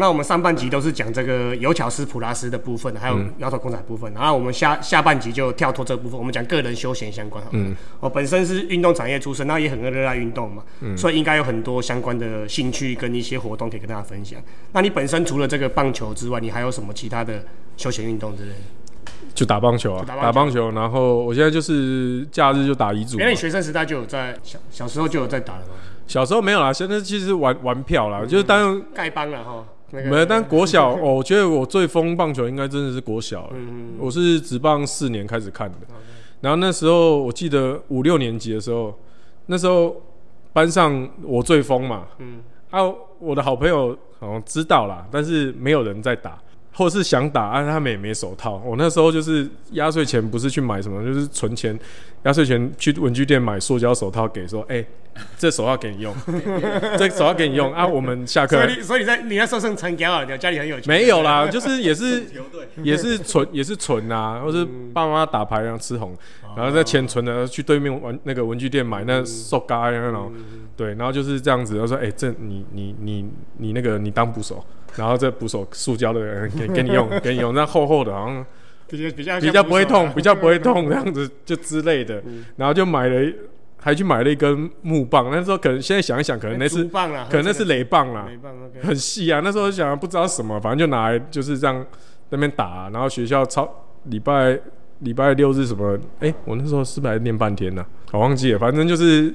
那我们上半集都是讲这个尤乔斯普拉斯的部分，还有摇头公仔部分，然后我们下下半集就跳脱这部分，我们讲个人休闲相关。嗯，我本身是运动产业出身，那也很热爱运动嘛，所以应该有很多相关的兴趣跟一些活动可以跟大家分享。那你本身除了这个棒球之外，你还有什么其他的休闲运动之类的？就打棒球啊，打棒球。然后我现在就是假日就打乙组。因为你学生时代就有在小小时候就有在打了吗？小时候没有啦，现在其实玩玩票啦，就是当丐帮了哈。没有，但国小哦，我觉得我最疯棒球应该真的是国小。嗯我是职棒四年开始看的，然后那时候我记得五六年级的时候，那时候班上我最疯嘛。嗯。啊，我的好朋友好像知道啦，但是没有人在打。或是想打，啊，他们也没手套。我那时候就是压岁钱，不是去买什么，就是存钱，压岁钱去文具店买塑胶手套，给说，哎，这手套给你用，这手套给你用啊。我们下课，所以所以你在你在说声成交啊，你家里很有钱。没有啦，就是也是 也是存也是存啊，或是爸妈打牌然后吃红，然后再钱存的去对面玩那个文具店买那塑胶那种，对，然后就是这样子。他说，哎，这你你你你那个你当捕手。然后这捕手塑胶的给给你用，给你用，那厚厚的，好像比较比较比较不会痛，比较不会痛这样子就之类的。然后就买了，还去买了一根木棒。那时候可能现在想一想，可能那是可能那是雷棒啦，雷棒很细啊。那时候想不知道什么，反正就拿来就是这样那边打。然后学校超礼拜礼拜六日什么，哎，我那时候是不是还练半天呢？我忘记了，反正就是。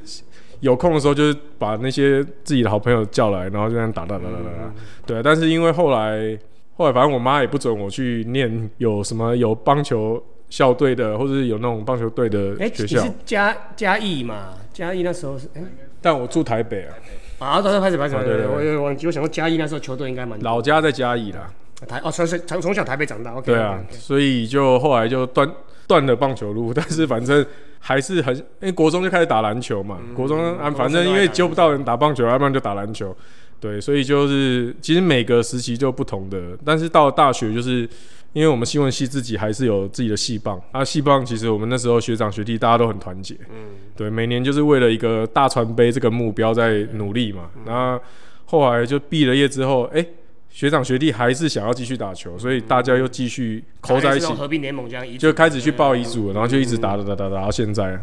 有空的时候就是把那些自己的好朋友叫来，然后就这样打打打打打。对，但是因为后来后来反正我妈也不准我去念有什么有棒球校队的，或者是有那种棒球队的学校。你是嘉嘉义嘛？嘉义那时候是哎，但我住台北啊。啊，都是开始拍什么？对对，我有忘记。我想说嘉义那时候球队应该蛮老家在嘉义啦。台哦，从从从小台北长大。OK 对啊，所以就后来就断断了棒球路，但是反正。还是很，因为国中就开始打篮球嘛，国中啊，反正因为揪不到人打棒球，要不然就打篮球，对，所以就是其实每个时期就不同的，但是到了大学，就是因为我们新闻系自己还是有自己的系棒，啊，系棒其实我们那时候学长学弟大家都很团结，嗯，对，每年就是为了一个大传杯这个目标在努力嘛，然后后来就毕了业之后，哎。学长学弟还是想要继续打球，所以大家又继续扣在一起，合并联盟这样，就开始去报遗嘱，然后就一直打打打打打到现在。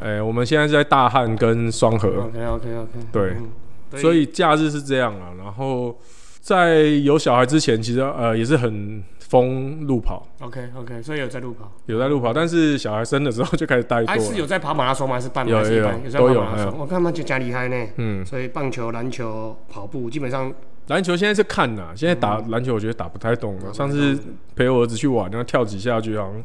哎，我们现在在大汉跟双河。OK OK OK。对，所以假日是这样啊。然后在有小孩之前，其实呃也是很疯路跑。OK OK，所以有在路跑，有在路跑，但是小孩生的时候就开始怠惰。还是有在跑马拉松吗？还是半马？有有有都有。我看他就加厉害呢。嗯。所以棒球、篮球、跑步基本上。篮球现在是看呐，现在打篮球我觉得打不太懂了。上次陪我儿子去玩，然后跳几下就好像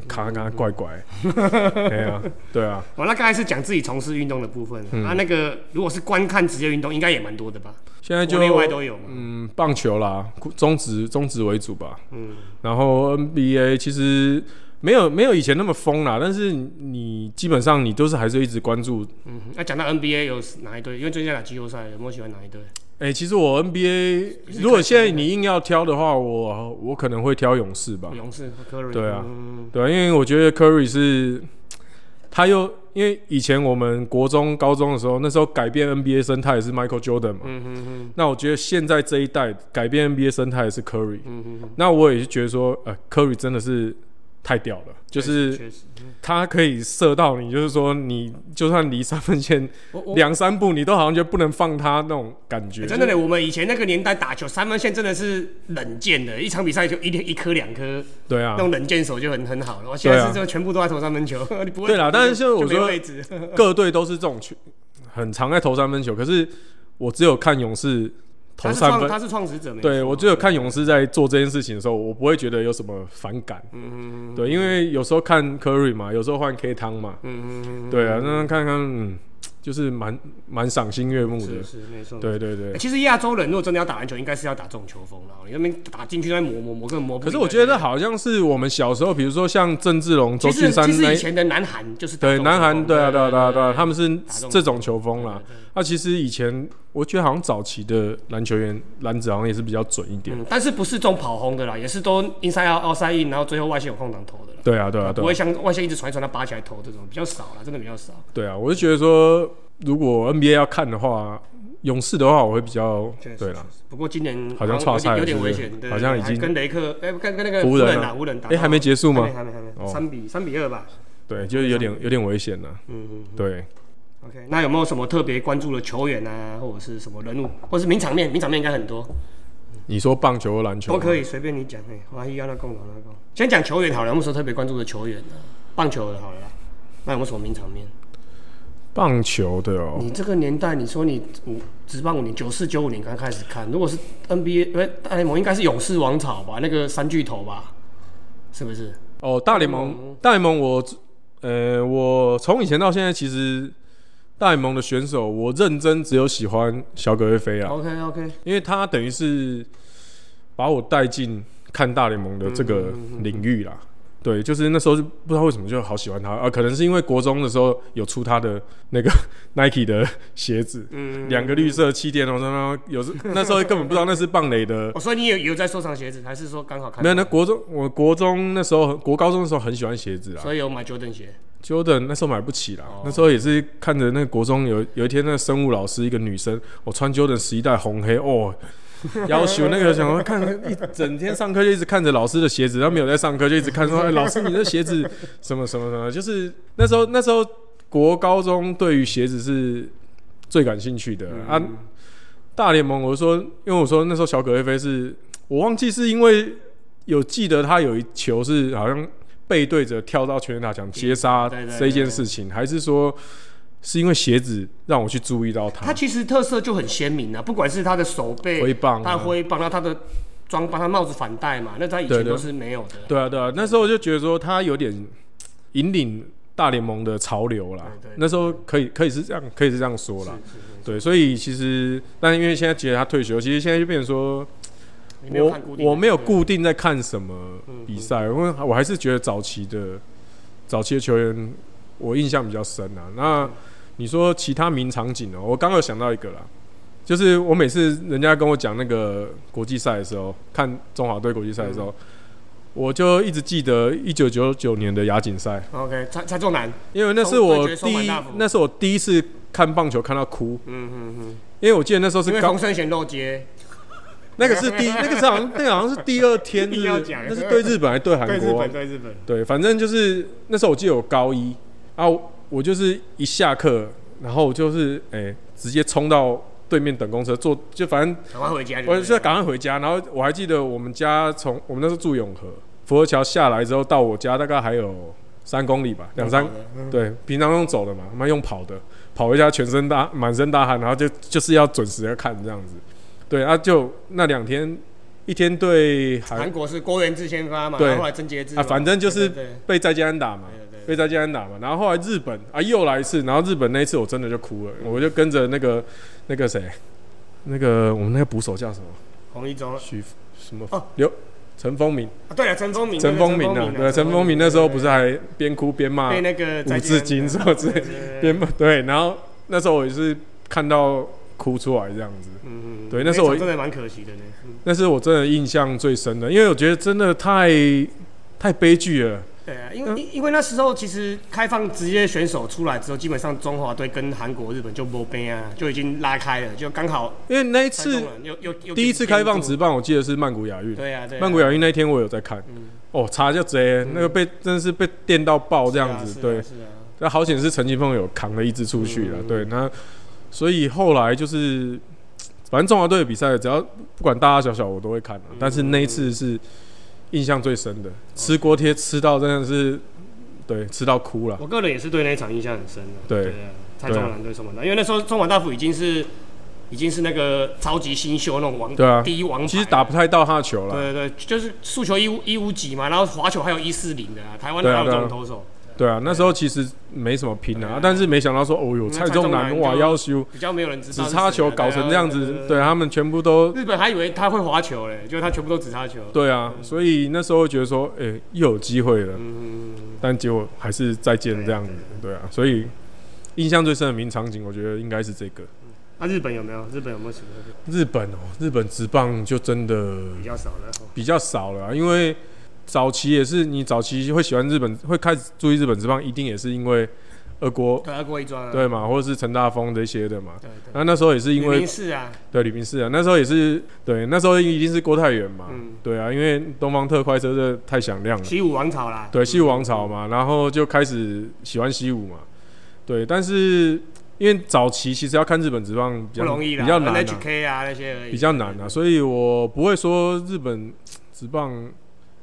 卡卡怪怪。对啊，对啊。我那刚才是讲自己从事运动的部分，啊，那个如果是观看职业运动，应该也蛮多的吧？现在就内外都有。嗯，棒球啦，中职中职为主吧。嗯。然后 NBA 其实没有没有以前那么疯啦，但是你基本上你都是还是一直关注。嗯，那讲到 NBA 有哪一队？因为最近打季后赛，有没有喜欢哪一队？哎，其实我 NBA 如果现在你硬要挑的话，我我可能会挑勇士吧。勇士，Curry。对啊，对啊，因为我觉得 Curry 是，他又因为以前我们国中、高中的时候，那时候改变 NBA 生态是 Michael Jordan 嘛。嗯哼哼。那我觉得现在这一代改变 NBA 生态是 Curry。嗯哼哼。那我也是觉得说，呃，Curry 真的是。太屌了，就是他可以射到你，就是说你就算离三分线两三步，你都好像就不能放他那种感觉。真的嘞，我们以前那个年代打球，三分线真的是冷箭的，一场比赛就一天一颗两颗。对啊，那种冷箭手就很很好了。现在是就全部都在投三分球，你不会。对啦，但是就我说各队都是这种球，很常在投三分球。可是我只有看勇士。他是创他是创始者，对我只有看勇士在做这件事情的时候，我不会觉得有什么反感。嗯嗯嗯，对，因为有时候看 Curry 嘛，有时候换 K 汤嘛。嗯嗯嗯，对啊，那看看嗯。就是蛮蛮赏心悦目的，是没错。对对对，其实亚洲人如果真的要打篮球，应该是要打这种球风了。你那边打进去，那磨磨磨，根本磨不。可是我觉得好像是我们小时候，比如说像郑志龙、周俊山那，其实以前的南韩就是对南韩，对啊对啊对啊对啊，他们是这种球风啦。那其实以前我觉得好像早期的篮球员篮子好像也是比较准一点，但是不是这种跑轰的啦，也是都 inside out outside in，然后最后外线有空档投的。对啊对啊对，不会像外线一直传一传他拔起来投这种比较少了，真的比较少。对啊，我就觉得说。如果 NBA 要看的话，勇士的话，我会比较对啦确。实不过今年好像有差赛点有点危险，好像已经跟雷克哎，跟跟那个湖人打湖人打，哎、还没结束吗还没？还没三比三比二吧。对，就是有点有点危险了。嗯嗯对，，OK，那有没有什么特别关注的球员啊，或者是什么人物，或者是名场面？名场面应该很多，你说棒球和篮球以。都可以随便你讲。哎，华裔要那共同那共，先讲球员好了，有没有说特别关注的球员呢？棒球的好了啦，那有没有什么名场面？棒球的哦，你这个年代，你说你五职棒五年，九四九五年刚开始看，如果是 NBA，呃，大联盟应该是勇士王朝吧，那个三巨头吧，是不是？哦，大联盟，大联盟我，呃，我从以前到现在，其实大联盟的选手，我认真只有喜欢小葛瑞飞啊，OK OK，因为他等于是把我带进看大联盟的这个领域啦。对，就是那时候就不知道为什么就好喜欢他啊，可能是因为国中的时候有出他的那个 Nike 的鞋子，嗯，两个绿色气垫哦，然后有时 那时候根本不知道那是棒垒的 哦，所以你有有在收藏鞋子，还是说刚好看？没有，那国中我国中那时候国高中的时候很喜欢鞋子啊所以有买 Jordan 鞋。，Jordan 那时候买不起啦，哦那时候也是看着那个国中有有一天那个生物老师一个女生，我穿 Jordan 十一代红黑哦。要求那个想说看一整天上课就一直看着老师的鞋子，然后没有在上课就一直看说，哎，老师你的鞋子什么什么什么，就是那时候那时候国高中对于鞋子是最感兴趣的、啊。大联盟我说，因为我说那时候小葛威飞是我忘记是因为有记得他有一球是好像背对着跳到全垒打墙接杀这一件事情，还是说是因为鞋子让我去注意到他他其实特色就很鲜明啊，不管是他的手背、挥棒、他？挥棒，然后他的装扮，他帽子反戴嘛，那他以前都是没有的。对啊，对啊，那时候我就觉得说他有点引领大联盟的潮流啦对对对。那时候可以可以是这样，可以是这样说啦。对，所以其实，但因为现在觉得他退休，其实现在就变成说，我我没有固定在看什么比赛，因为我还是觉得早期的早期的球员我印象比较深啊。那你说其他名场景哦、我刚刚有想到一个啦，就是我每次人家跟我讲那个国际赛的时候，看中华队国际赛的时候，我就一直记得一九九九年的亚锦赛，OK，蔡蔡仲南，因为那是我第一那是我第一次看棒球看到哭，嗯嗯嗯，因为我记得那时候是刚因为冯生贤漏接，那个是第那个是好像那个好像是第二天 硬日要讲那是对日本还是对韩国对日国本？对日本，对，反正就是那时候我记得我高一啊，我就是一下课，然后我就是哎、直接冲到对面等公车，坐就反正赶快回家我就对了。我是赶快回家，然后我还记得我们家从我们那时候住永和，佛和桥下来之后到我家大概还有三公里吧，两三嗯对，平常用走的嘛，他妈用跑的，跑回家全身大满身大汗，然后就就是要准时的看这样子。对啊，就那两天，一天对韩韩国是郭元志先发嘛，对然后后来曾杰志啊，反正就是被在家安打嘛，被在家安打嘛。然后后来日本啊又来一次，然后日本那一次我真的就哭了，我就跟着那个那个谁，那个我们那个捕手叫什么？洪一中徐什么哦？刘陈风明，啊，对啊，陈风明，陈风明啊，对，陈风明那时候不是还边哭边骂被那个五字经什么之类边骂对，然后那时候我也是看到哭出来这样子。嗯嗯，对那是我场真的蛮可惜的呢。嗯那是我真的印象最深的，因为我觉得真的太太悲剧了。对啊，因为因因为那时候其实开放职业选手出来之后，基本上中华队跟韩国、日本就没边啊，就已经拉开了，就刚好因为那一次中南又又又第一次开放直职棒，我记得是曼谷亚运。对啊对啊，曼谷亚运那一天我有在看，嗯哦，差就贼，那个被真的是被电到爆这样子，对。是啊那好险是陈金凤有扛了一支出去了，嗯对。那所以后来就是，反正中华队的比赛，只要不管大大小小我都会看、但是那一次是印象最深的，吃锅贴吃到真的是，对，吃到哭了。我个人也是对那一场印象很深的。对啊，蔡中南对宋满大，因为那时候中华大辅已经是已经是那个超级新秀那种王对啊第一王，其实打不太到他的球了，对对对，就是速球一五一五几嘛，然后滑球还有一四零的啊，台湾对啊哪有这种投手？对啊，那时候其实没什么拼啊啊，但是没想到说，哦哟，蔡仲南哇，要修比较没有人知道只是谁啊，插球搞成这样子，对对他们全部都日本还以为他会滑球嘞，结果他全部都只插球。对啊，所以那时候觉得说，哎，又有机会了，嗯，但结果还是再见这样子，对啊，所以印象最深的名场景，我觉得应该是这个。那日本有没有？日本有没有什么日本哦，日本直棒就真的比较少了？比较少了啊、因为早期也是你早期会喜欢日本，会开始注意日本职棒，一定也是因为二国对，要过一庄啊，对嘛，或者是陈大峰这些的嘛。对对。那那时候也是因吕为明是啊，对吕明士啊，那时候也是对，那时候一定是郭泰源嘛，嗯，对啊，因为东方特快车这太响亮了，西武王朝啦，对西武王朝嘛，然后就开始喜欢西武嘛，对，但是因为早期其实要看日本职棒比较不容易啦，比较难、啊，NHK 啊那些而已，比较难啊，所以我不会说日本职棒。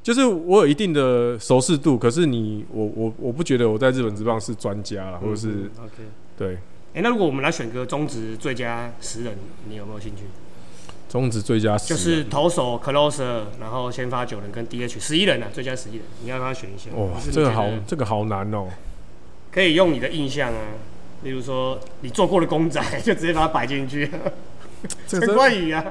就是我有一定的熟视度，可是你我我我不觉得我在日本职棒是专家啦，或者是嗯 OK。对哎，那如果我们来选个中职最佳十人，你有没有兴趣？中职最佳十就，是投手 closer，然后先发九人跟 DH 十一人啊，最佳十一人，你要不要选一下？哇这个好这个好难哦、可以用你的印象啊，例如说你做过的公仔，就直接把它摆进去。陈这个冠宇啊，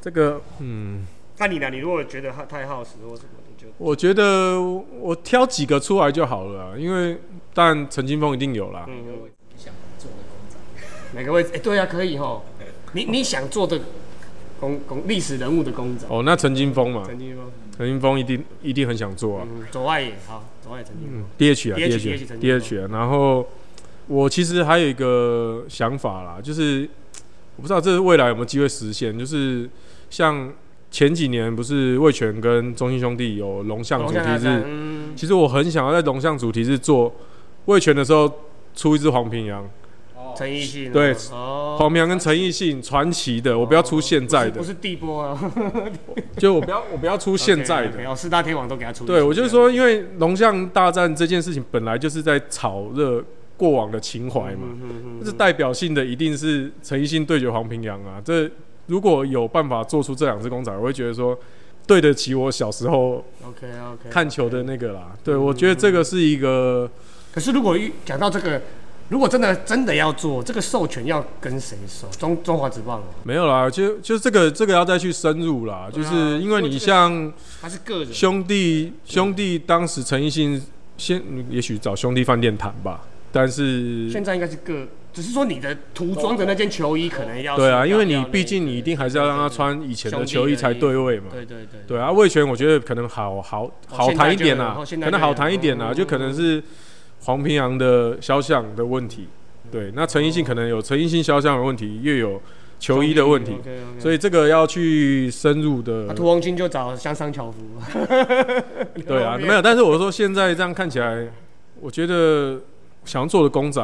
这个嗯。那你呢？你如果觉得他太耗时或什么，你就我觉得我挑几个出来就好了啊，因为但陈金峰一定有啦。嗯，想做的公仔，哪个位置？哎、对啊，可以哈。你你想做的公公历史人物的公仔，哦，那陈金峰嘛，陈金峰，陈金峰一定一定很想做啊。嗯，左外野好，左外野陈金峰嗯，，DH 啊 DH，DH 陈金峰 DH 啊。然后我其实还有一个想法啦，就是我不知道这是未来有没有机会实现，就是像前几年不是魏权跟中信兄弟有龙象主题龙象大战日，嗯，其实我很想要在龙象主题日做魏权的时候出一只黄平洋，哦，陈奕迅对哦，黄平洋跟陈奕迅传奇的，我不要出现在的。不，是地波啊，就我不要我不要出现在的。四大天王都给他出，对，我就是，说，因为龙象大战这件事情本来就是在炒热过往的情怀嘛，是代表性的一定是陈奕迅对决黄平洋啊。这如果有办法做出这两只公仔，我会觉得说对得起我小时候，OK OK，看球的那个啦。对，嗯我觉得这个是一个可是如果一讲到这个，如果真的真的要做这个授权，要跟谁收？中中华职棒哦，没有啦，就就这个这个要再去深入啦，就是因为你像他是个人？兄弟兄弟当时陈奕迅先也许找兄弟饭店谈吧，但是现在应该是个，只是说你的涂装的那件球衣可能要对啊，因为你毕竟你一定还是要让他穿以前的球衣才对位嘛。对对对对啊，魏权我觉得可能好好好谈一点啦，哦现在就有可能好谈一点啦，哦就可能是黄平洋的肖像的问题。对，那陈奕迅可能有陈奕迅肖像的问题，又有球衣的问题，所以以这个要去深入的那。涂红军就找香商樵夫。对啊，没有，但是我说现在这样看起来，我觉得想要做的公仔，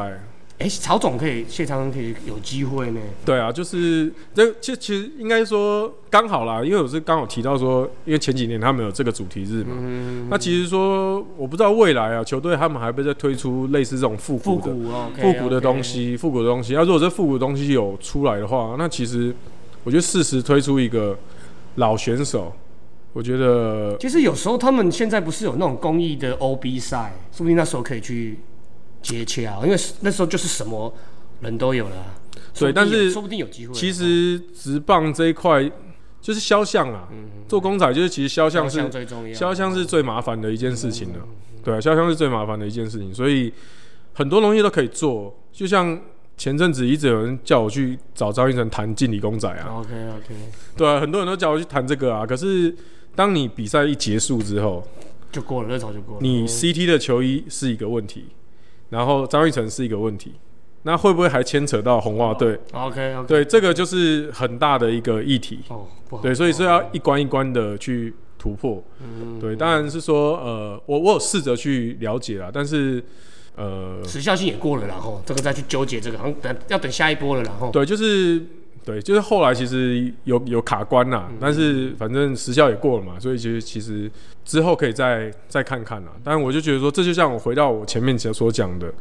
哎，曹总可以，谢长可以有机会呢。对啊，就是这其其实应该说刚好啦，因为我是刚好提到说，因为前几年他们有这个主题日嘛，嗯，那其实说我不知道未来啊，球队他们还会不会再推出类似这种复复古的古哦，复古的东。西，复古的东西。那如果这复古的东西有出来的话，那其实我觉得适时推出一个老选手，我觉得其实有时候他们现在不是有那种公益的 OB 赛，说不定那时候可以去接洽，因为那时候就是什么人都有了啊。说不定有但是说不定有机会。其实直棒这一块就是肖像啊，做公仔就是其实肖像是像最重要，肖像是最麻烦的一件事情了，对啊，肖像是最麻烦的一件事情，所以很多东西都可以做，就像前阵子一直有人叫我去找张一成谈敬礼公仔啊，OK OK，对啊，很多人都叫我去谈这个啊，可是当你比赛一结束之后，就过了，热潮就过了。你 CT 的球衣是一个问题，然后张玉成是一个问题，那会不会还牵扯到红袜队？OK OK，对，这个就是很大的一个议题。哦，对，所以是要一关一关的去突破。嗯对，当然是说，呃，我我有试着去了解啦，但是，呃，时效性也过了，然后这个再去纠结这个，好像等要等下一波了，然后对，就是对，就是后来其实有有卡关啦，但是反正时效也过了嘛，所以其实其实之后可以再再看看啦。但我就觉得说，这就像我回到我前面所讲的，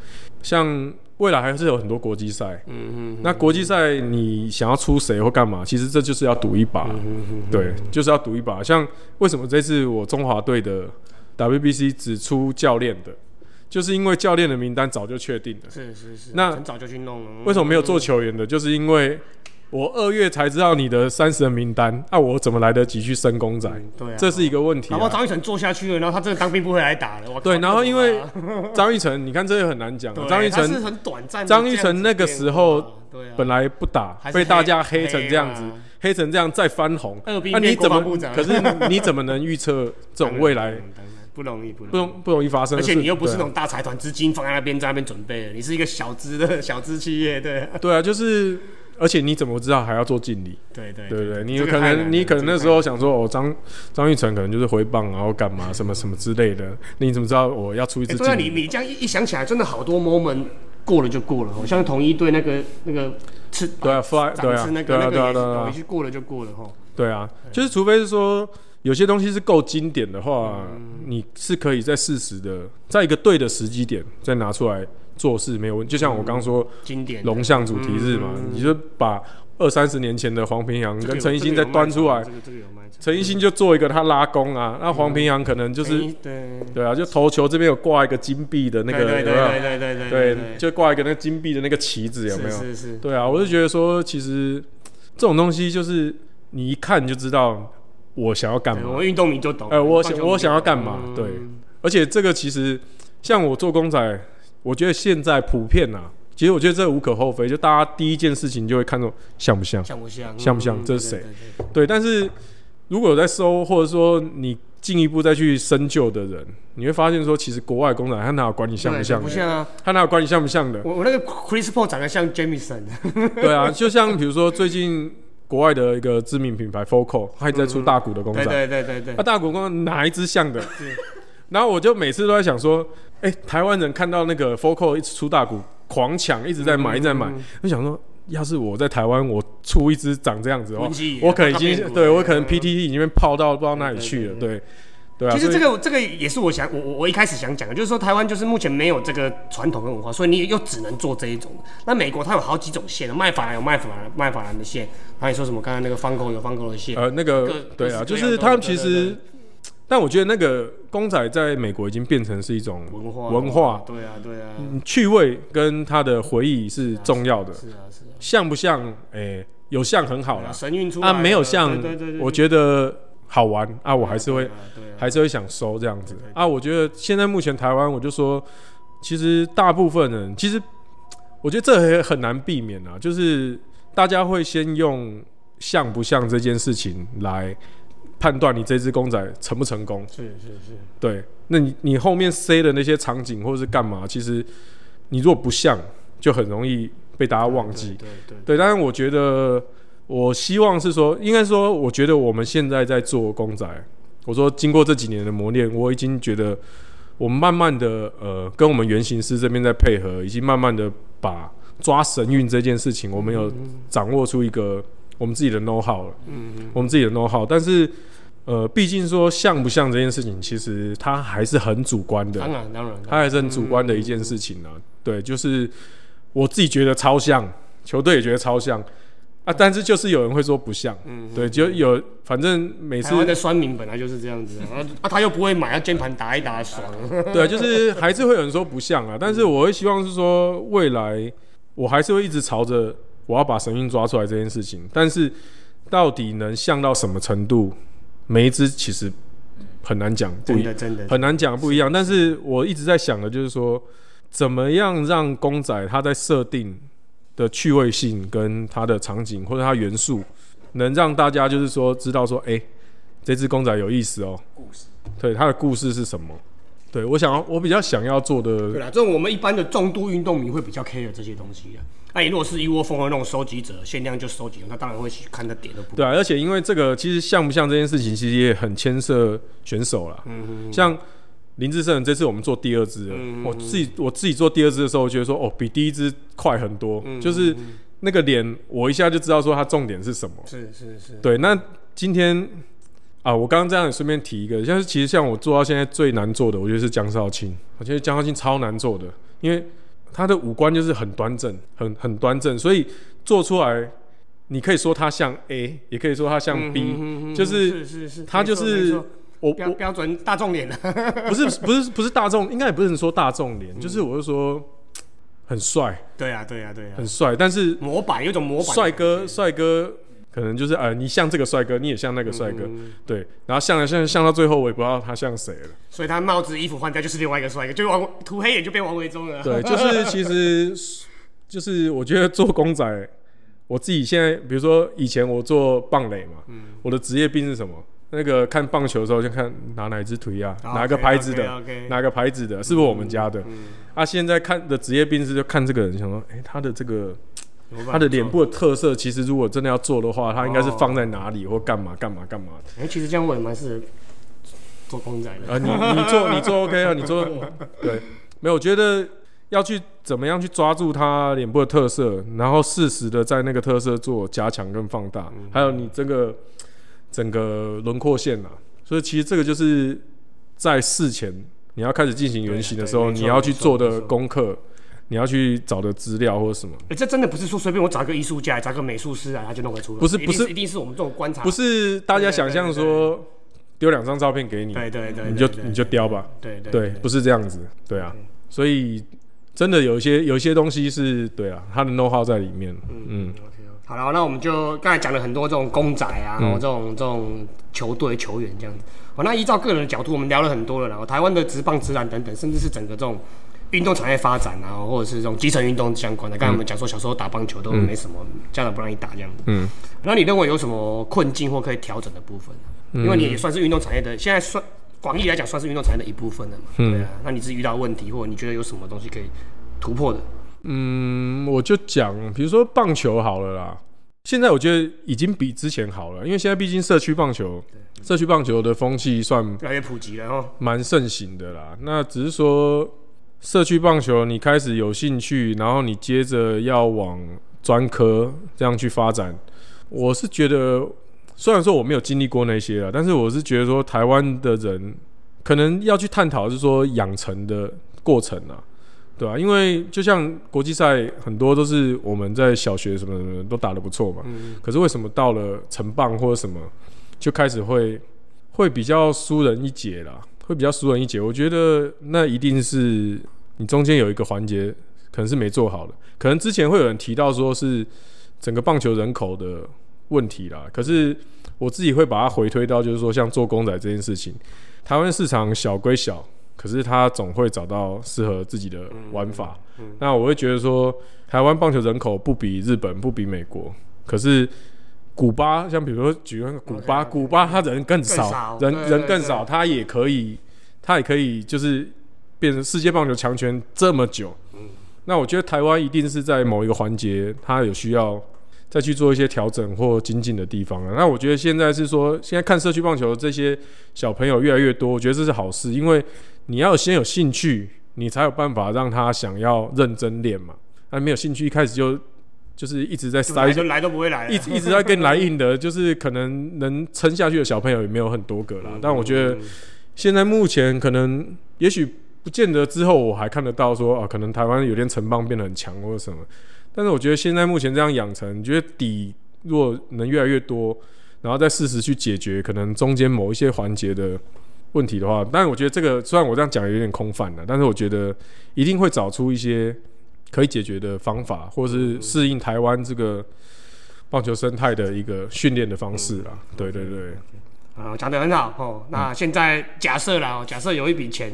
像未来还是有很多国际赛，嗯嗯那国际赛你想要出谁或干嘛，其实这就是要赌一把，嗯对，就是要赌一把。像为什么这次我中华队的 WBC 只出教练的，就是因为教练的名单早就确定了。是是是，那很早就去弄了。为什么没有做球员的？就是因为我二月才知道你的三十人名单，那、我怎么来得及去升公仔？嗯对啊，这是一个问题、啊。然后张玉成做下去了，然后他真的当兵不会来打了。我对，然后因为 张玉成，你看这个很难讲啊。张玉成是成很短暂张玉成那个时候本来不打被大家黑黑成这样子黑成这样再翻红，二兵那、你怎么可是你怎么能预测这种未来？不不容易，不不容易。不容易发生而。且你又不是那种大财团，资金放在那边，在那边准备的，你是一个小资的小资企业，对，对啊，就是而且你怎么知道还要做敬礼？对对对不对？你有可能你可能那时候想说，哦，张张玉成可能就是回棒，然后干嘛 什么什么之类的，你怎么知道我要出一太难欸对啊？你你这样一一想起来，真的好多 moment 过了就过了，好，像统一队那个那个吃对啊，fly，对啊那对啊，对啊，个那个也是，过了就过了哈。对啊，就是除非是说有些东西是够经典的话，嗯你是可以在适时的，在一个对的时机点再拿出来做事，没有问题。就像我刚说经典龙象主题日嘛，嗯你就把二三十年前的黄平洋这个有跟陈奕迅再端出来陈奕迅就做一个他拉弓啊，那黄平阳可能就是对。对啊，就投球这边有挂一个金币的那个，对就挂一个那个金币的那个旗子，有没有？是是是，对啊，我就觉得说，其实这种东西就是你一看就知道我想要干嘛，我运动迷就懂。哎我想我想要干嘛嗯。对。而且这个其实像我做公仔，我觉得现在普遍啊，其实我觉得这无可厚非，就大家第一件事情就会看中像不像，像不像？像不像嗯这是谁？对。但是如果有在搜，或者说你进一步再去深究的人，你会发现说，其实国外工厂他哪有管你像不像？不像啊！他哪有管你像不像的？我我那个 Chris Paul 长得像 Jamison，对啊，就像比如说最近国外的一个知名品牌 Foco，它一直在出大股的公仔，对对对对对那、，大股公仔哪一只像的？然后我就每次都在想说，哎、台湾人看到那个 Foco 一直出大股，狂抢，一直在买，一直在买，嗯我想说，要是我在台湾，我出一只长这样子的话，我可能已经对我可能嗯 PTT 已经被泡到不知道哪里去了，对对对啊，其实这个这个也是我想我我我一开始想讲的，就是说台湾就是目前没有这个传统跟文化，所以你又只能做这一种。那美国它有好几种线，卖法兰有卖法兰卖法兰的线，还有说什么刚才那个方口有方口的线，呃那个对啊，就是他们其实对，但我觉得那个公仔在美国已经变成是一种文化文化，对啊对啊，嗯趣味跟他的回忆是重要的，是啊是啊，像不像？哎，有像很好啦，神韵出来啊，没有像对对对对，我觉得好玩啊，我还是会对啊啊还是会想收这样子。啊。我觉得现在目前台湾，我就说，其实大部分人其实我觉得这也很难避免啊，就是大家会先用像不像这件事情来判断你这只公仔成不成功。是是是，对，那你你后面塞的那些场景或者是干嘛，其实你如果不像，就很容易被大家忘记。对对对，但是我觉得，我希望是说，应该说，我觉得我们现在在做公仔，我说经过这几年的磨练，我已经觉得我们慢慢的呃，跟我们原型师这边在配合，已经慢慢的把抓神韵这件事情，我们有掌握出一个我们自己的 know how 了，我们自己的 know how，但是。呃，毕竟说像不像这件事情，其实它还是很主观的。当然当然，它还是很主观的一件事情啊。对，就是我自己觉得超像，球队也觉得超像啊，但是就是有人会说不像。嗯，对，就有反正每次台湾的酸民本来就是这样子啊，啊他又不会买，要键盘打一打爽，对，就是还是会有人说不像啊。但是我会希望是说，未来我还是会一直朝着我要把神韵抓出来这件事情，但是到底能像到什么程度，每一只其实很难讲，不一真的真的，很难讲不一样。但是我一直在想的就是说，怎么样让公仔它在设定的趣味性跟它的场景或者它元素，能让大家就是说知道说，哎、这只公仔有意思哦，故事，对它的故事是什么？对我想要，我比较想要做的，对啦，这种我们一般的重度运动迷会比较 care 这些东西啊。那你如果是一窝蜂的那种收集者，限量就收集，那当然会去看的点都不对啊，而且因为这个其实像不像这件事情，其实也很牵涉选手啦。嗯像林志胜这次我们做第二支了，嗯我自己我自己做第二支的时候，我觉得说哦，比第一支快很多，嗯就是那个脸，我一下就知道说它重点是什么。是是是，对，那今天啊，我刚刚这样也顺便提一个，像是其实像我做到现在最难做的，我觉得是江少卿，我觉得江少卿超难做的，因为他的五官就是很端正，很很端正，所以做出来，你可以说他像 A，也可以说他像 B，、就是是是是，他就是我我标标准大众脸。的，不是不是不是大众，应该也不是说大众脸，就是我就说很帅，对啊对啊对啊。很，帅，但是模板有一种模板帅哥帅哥可能就是呃，你像这个帅哥，你也像那个帅哥，嗯对，然后像了像像到最后，我也不知道他像谁了。所以他帽子衣服换掉就是另外一个帅哥，就王涂黑眼就变王维忠了。对，就是其实就是我觉得做公仔，我自己现在比如说以前我做棒垒嘛，我的职业病是什么？那个看棒球的时候就看拿哪只腿啊，哦哪个牌子的，哪个牌子的，是不是我们家的？嗯，啊，现在看的职业病是就看这个人，想说，哎、他的这个他的脸，部的特色，其实如果真的要做的话，他应该是放在哪里或干嘛干嘛干嘛的。哎，其实这样我也蛮适合做公仔的。啊，你你做你做 OK 啊，你做 对，没有，我觉得要去怎么样去抓住他脸部的特色，然后适时的在那个特色做加强跟放大，还有你这个整个轮廓线啊，所以其实这个就是在事前你要开始进行原型的时候，对对没错你要去做的没错功课，你要去找的资料或者什么。哎，这真的不是说随便我找个艺术家，找个美术师啊，他就弄得出来。不是不是一定是我们这种观察。不是大家想象说丢两张照片给你，对对对，你就你就雕吧，对对对，不是这样子，对啊，所以真的有一些有一些东西是对啊，他的 know how 在里面，嗯嗯，好了，那我们就刚才讲了很多这种公仔啊，嗯。然后这种这种球队球员这样子。好，那依照个人的角度，我们聊了很多了，然后台湾的职棒、职篮等等，甚至是整个这种运动产业发展啊，或者是这种基层运动相关的。刚才我们讲说，小时候打棒球都没什么，家长不让你打这样子。嗯，那你认为有什么困境或可以调整的部分因为你也算是运动产业的，现在算广义来讲算是运动产业的一部分了嘛。嗯对啊，那你自己遇到问题，或者你觉得有什么东西可以突破的？嗯，我就讲，比如说棒球好了啦，现在我觉得已经比之前好了，因为现在毕竟社区棒球，社区棒球的风气算越来越普及了哦。蛮盛行的啦。那只是说社区棒球你开始有兴趣，然后你接着要往专科这样去发展，我是觉得，虽然说我没有经历过那些啊，但是我是觉得说台湾的人可能要去探讨是说养成的过程啊。对啊，因为就像国际赛，很多都是我们在小学什么什么都打得不错嘛，嗯可是为什么到了成棒或者什么，就开始会会比较输人一截啦，会比较输人一截。我觉得那一定是你中间有一个环节可能是没做好的，可能之前会有人提到说是整个棒球人口的问题啦，可是我自己会把它回推到就是说像做公仔这件事情，台湾市场小归小。可是他总会找到适合自己的玩法。那我会觉得说，台湾棒球人口不比日本，不比美国，可是古巴，像比如说举那个古巴古巴他人更少，更少人人更少，他也可以，他也可以就是变成世界棒球强权这么久。那我觉得台湾一定是在某一个环节，他有需要再去做一些调整或精进的地方了。那我觉得现在是说，现在看社区棒球这些小朋友越来越多，我觉得这是好事，因为你要先有兴趣，你才有办法让他想要认真练嘛。他没有兴趣，一开始就就是一直在塞就来都不会来，一直一直在跟你来硬的，就是可能能撑下去的小朋友也没有很多个啦。但我觉得现在目前可能，也许不见得之后我还看得到说啊，可能台湾有点城邦变得很强或者什么。但是我觉得现在目前这样养成，你觉得底若能越来越多，然后再适时去解决可能中间某一些环节的问题的话，但我觉得这个虽然我这样讲有点空泛了，但是我觉得一定会找出一些可以解决的方法，或是适应台湾这个棒球生态的一个训练的方式啦。对对对，啊，讲得很好哦。那现在假设啦，哦假设有一笔钱，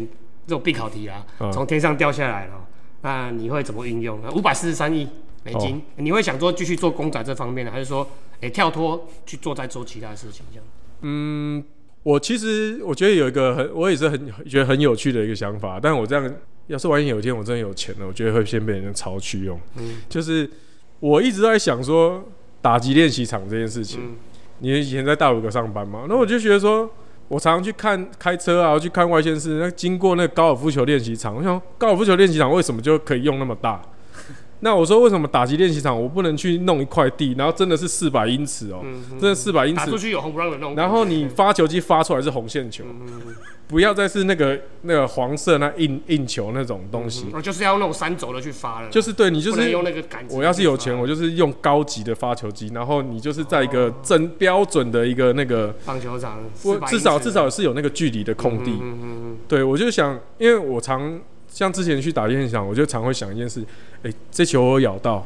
这种必考题啦，嗯从天上掉下来了，那你会怎么运用？五百四十三亿美金，哦你会想说继续做公仔这方面呢，还是说，哎、跳脱去做再做其他的事情这样？嗯，我其实我觉得有一个很，我也是很觉得很有趣的一个想法，但我这样，要是万一有一天我真的有钱了，我觉得会先被人家抄去用。嗯就是我一直在想说打击练习场这件事情。嗯你以前在大五哥上班嘛？那我就觉得说，我常常去看开车啊，去看外县市，那经过那个高尔夫球练习场，我想高尔夫球练习场为什么就可以用那么大？那我说为什么打击练习场我不能去弄一块地，然后真的是四百英尺哦、真的四百英尺。打出，去有红不让的那种，然后你发球机发出来是红线球，不要再是那个那个黄色那硬硬球那种东西，我就是要用那种三轴的去发了，就是对你就是用那个杆子。我要是有钱，我就是用高级的发球机，然后你就是在一个正标准的一个那个，棒球场我至少至少是有那个距离的空地。对我就想，因为我常像之前去打练场，我就常会想一件事，哎、这球我咬到，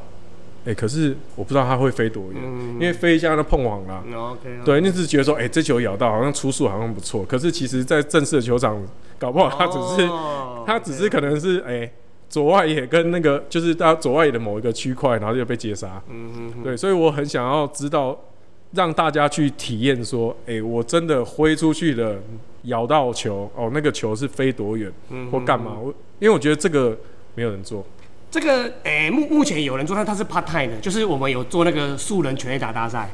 哎、可是我不知道它会飞多远，嗯因为飞一下那碰网啦。嗯，OK，对，那只是觉得说，哎、这球咬到好像出速好像不错，可是其实在正式的球场，搞不好它只是、哦 它只是可能是哎、左外野跟那个就是到左外野的某一个区块，然后就被截杀。对，所以我很想要知道让大家去体验说，哎、我真的挥出去了，咬到球，哦，那个球是飞多远，嗯或干嘛？我因为我觉得这个没有人做，这个诶、目目前有人做，但他是 part time 的，就是我们有做那个素人全垒打大赛，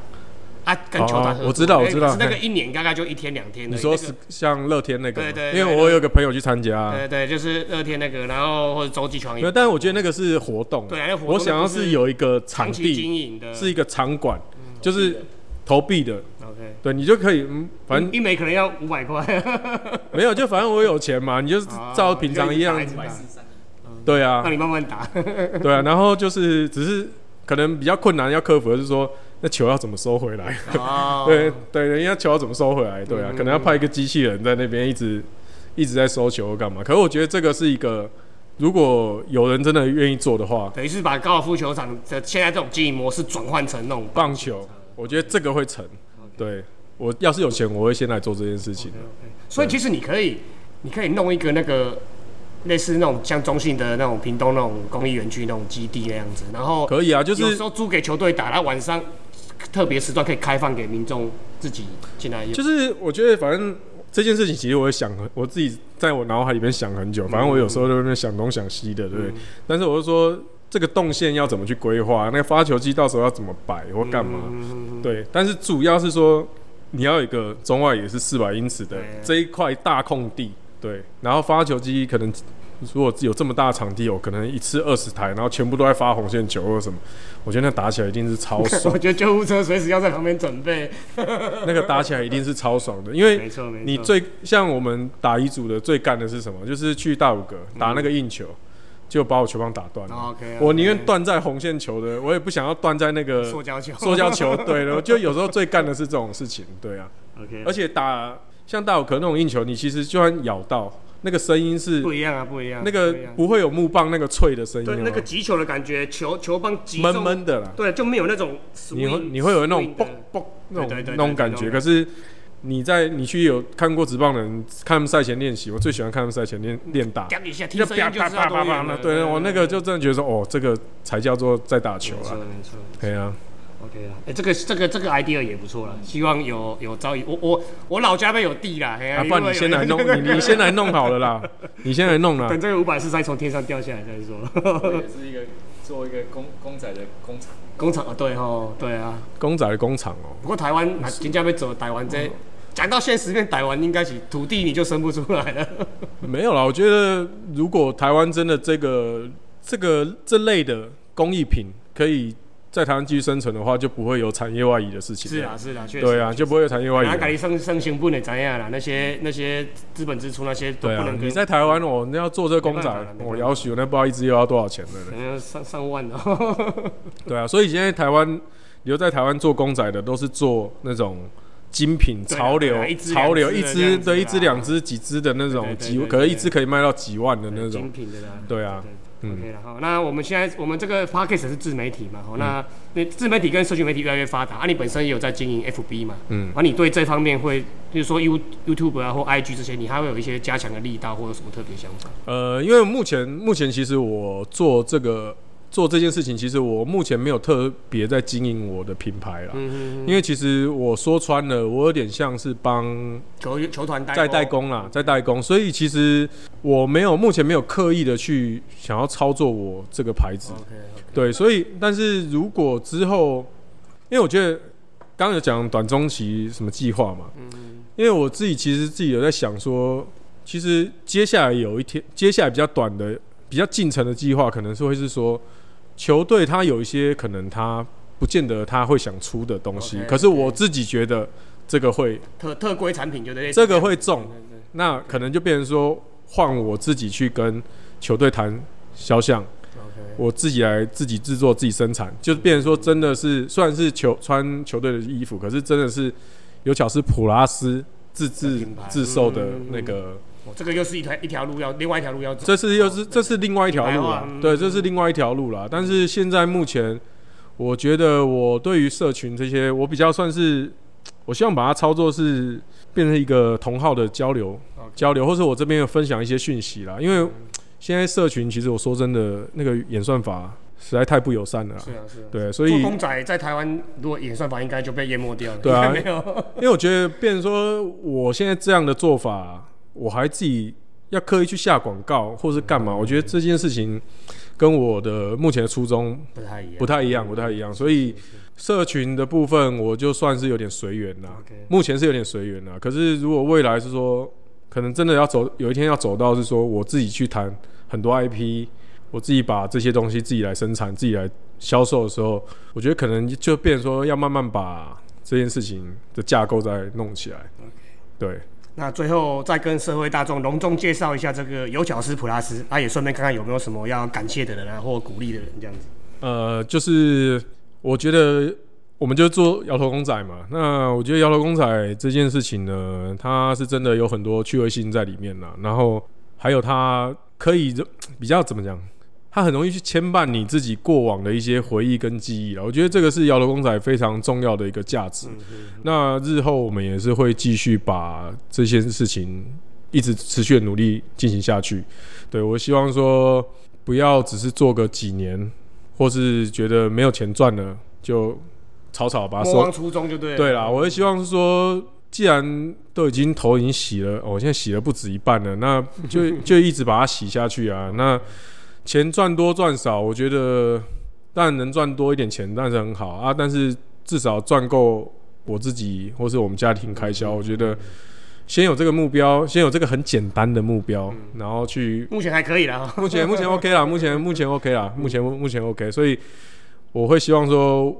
啊，跟球团、哦我知道我知道。可是那个一年大概就一天两天的。你说是像乐天那个吗，对对对因为我有个朋友去参加、个？对对，就是乐天那个，然后或者洲际球没有，但是我觉得那个是活动，对活动我想要是是有一个场地，经营的，是一个场馆，就是投币的，OK。对你就可以，嗯，反正一枚可能要五百块，没有，就反正我有钱嘛，你就是照平常一样对啊那，你慢慢打。对啊，然后就是只是可能比较困难要克服的是说，那球要怎么收回来？哦对 对，人家球要怎么收回来？对啊，嗯可能要派一个机器人在那边一直一直在收球或干嘛。可是我觉得这个是一个，如果有人真的愿意做的话，等于是把高尔夫球场的现在这种经营模式转换成那种棒球，我觉得这个会成。对我要是有钱，我会先来做这件事情。所以其实你可以，你可以弄一个那个类似那种像中信的那种屏东那种公益园区那种基地那样子，然后可以啊，就是有时候租给球队打，然后晚上特别时段可以开放给民众自己进来用。就是我觉得反正这件事情，其实我也想很，我自己在我脑海里面想很久。反正我有时候都在那边想东想西的，对不对？但是我就说这个动线要怎么去规划，那个发球机到时候要怎么摆或干嘛？嗯，对，但是主要是说你要有一个中外也是四百英尺的对这一块大空地，对，然后发球机可能。如果有这么大的场地，我可能一次二十台，然后全部都在发红线球或什么，我觉得那打起来一定是超爽 我，觉得救护车随时要在旁边准备。那个打起来一定是超爽的，因为没错没错，你最像我们打乙组的最干的是什么？就是去大五格打那个硬球，就把我球棒打断了。我宁愿断在红线球的，我也不想要断在那个塑胶球，塑胶球。对了，就有时候最干的是这种事情。对啊，OK，而且打像大五格那种硬球，你其实就算咬到，那个声音是不一样啊，不一样，那个不会有木棒那个脆的声音对那个哦，击球的感觉，球球棒击闷，闷的啦。对，就没有那种你会你会有那种嘣嘣那种那种感觉，可是你在你去有看过职棒的人，看他们赛前练习，我最喜欢看他们赛前练练打，讲一下，听就声音就知道多远了。对我那个就真的觉得说，哦，这个才叫做在打球没错啊，没错。对啊，OK 啦，哎、这个这个这个 idea 也不错啦，希望有有朝一我我我老家那边有地啦，不然你先来弄，你你先来弄好了啦，你先来弄啦 等，这个五百四再从天上掉下来再说。也是一个做一个公公仔的工厂，工厂啊，对吼，对啊。公仔的工厂哦，不过台湾啊，真正要走台湾这，讲到现实面，台湾应该是土地你就生不出来了。没有啦，我觉得如果台湾真的这个这个这类的工艺品可以在台湾继续生存的话，就不会有产业外移的事情。是啊，是啊，确实。对啊，就不会有产业外移那改生生行不能怎样啦？那些那些资本支出那些都不能，跟你在台湾我那要做这个公仔没办法啦，没办法我要求那不知道一只又要多少钱了可。能上上万哦。对啊，所以现在台湾留在台湾做公仔的，都是做那种精品潮流潮流，一只对一啦只两只几只的那种几，可能一对只可以卖到几万的那种精。品的啦。对啊，OK 了，好，那我们现在我们这个 p a c k a g e 是自媒体嘛，好，那那自媒体跟社群媒体越来越发达，啊，你本身也有在经营 FB 嘛，嗯，啊，你对这方面会，就是说 You YouTube 啊或 IG 这些，你还会有一些加强的力道或者什么特别想法？呃，因为目前目前其实我做这个做这件事情，其实我目前没有特别在经营我的品牌啦。嗯因为其实我说穿了，我有点像是帮球球团代在代工啦，在代工，所以其实我没有目前没有刻意的去想要操作我这个牌子。对，所以但是如果之后，因为我觉得刚刚有讲短中期什么计划嘛，嗯，因为我自己其实自己有在想说，其实接下来有一天，接下来比较短的、比较进程的计划，可能是会是说，球队他有一些可能他不见得他会想出的东西可是我自己觉得这个会，特特规产品就对这个会中那可能就变成说换我自己去跟球队谈肖像。我自己来自己制作、自己生产，就是变成说真的是虽然是球穿球队的衣服，可是真的是有巧思普拉斯自制自售的嗯。那个，哦这个又是一条一条路要，另外一条路要走。这是又是这是另外一条路品牌啦化，嗯对，这是另外一条路了。但是现在目前，我觉得我对于社群这些，我比较算是，我希望把它操作是变成一个同号的交流交流，或是我这边有分享一些讯息啦，因为。现在社群其实我说真的，那个演算法实在太不友善了啦。是啊是啊。对，所做以公仔在台湾如果演算法应该就被淹没掉了，对啊 没有。因为我觉得，变成说我现在这样的做法，我还自己要刻意去下广告或是干嘛？我觉得这件事情跟我的目前的初衷不太一样，不太一样，不太一样。所以社群的部分，我就算是有点随缘啦。目前是有点随缘啦。可是如果未来是说，可能真的要走，有一天要走到是说，我自己去谈很多 IP，我自己把这些东西自己来生产、自己来销售的时候，我觉得可能就变成说要慢慢把这件事情的架构再弄起来。对，那最后再跟社会大众隆重介绍一下这个有巧思普拉斯，啊，也顺便看看有没有什么要感谢的人啊，或鼓励的人这样子。呃，就是我觉得我们就做摇头公仔嘛。那我觉得摇头公仔这件事情呢，它是真的有很多趣味性在里面了。然后还有它可以比较怎么讲，它很容易去牵绊你自己过往的一些回忆跟记忆了。我觉得这个是摇头公仔非常重要的一个价值。那日后我们也是会继续把这些事情一直持续的努力进行下去。对我希望说，不要只是做个几年，或是觉得没有钱赚了就草草把它收莫忘初衷就对。对啦，我也希望是说，既然都已经头已经洗了，哦，我现在洗了不止一半了，那就 就一直把它洗下去啊。那钱赚多赚少，我觉得当然能赚多一点钱，但是很好啊。但是至少赚够我自己或是我们家庭开销，我觉得先有这个目标，先有这个很简单的目标，然后去目前还可以啦。目前目前 OK 啦，目前目前 OK 啦，目前目前 OK，所以我会希望说，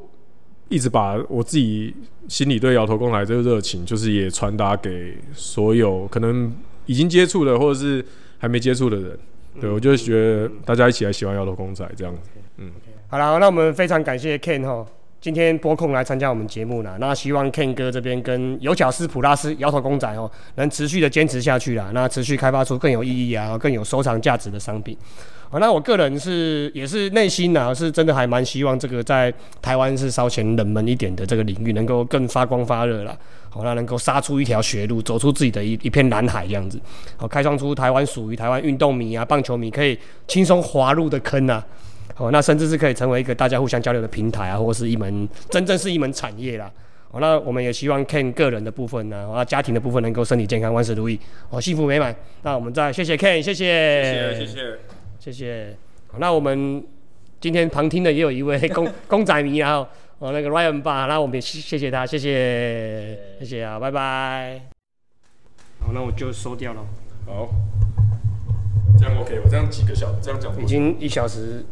一直把我自己心里对摇头公来这个热情，就是也传达给所有可能已经接触的或者是还没接触的人。对我就觉得大家一起来喜欢摇头公仔这样子。嗯。好了，那我们非常感谢 Ken 哈，今天拨空来参加我们节目啦。那希望 Ken 哥这边跟有巧斯普拉斯摇头公仔哦，能持续的坚持下去啦。那持续开发出更有意义啊、更有收藏价值的商品。好，那我个人是也是内心呢、是真的还蛮希望这个在台湾是稍显冷门一点的这个领域能够更发光发热啦。好，那能够杀出一条血路，走出自己的一一片蓝海这样子。好，开创出台湾属于台湾运动迷啊、棒球迷可以轻松滑入的坑啊。哦，那甚至是可以成为一个大家互相交流的平台啊，或是一门真正是一门产业啦。哦，那我们也希望 Ken 个人的部分呢，啊，家庭的部分能够身体健康，万事如意，哦，幸福美满。那我们再谢谢 Ken，谢谢，谢谢。谢谢。好，那我们今天旁听的也有一位公 公仔迷啊，哦，那个 Ryan 爸，那我们也谢谢谢他，谢谢，谢谢啊，拜拜。好，那我就收掉了，好，这样 OK 我？这样几个小，这样讲已经一小时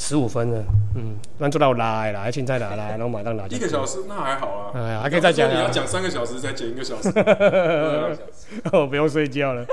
十五分了，嗯，咱做到拉的啦，现在拉拉，然后马上拉。一个小时那还好啊。哎呀还可以再讲啊你要讲三个小时才减一个小时。哦不用睡觉了。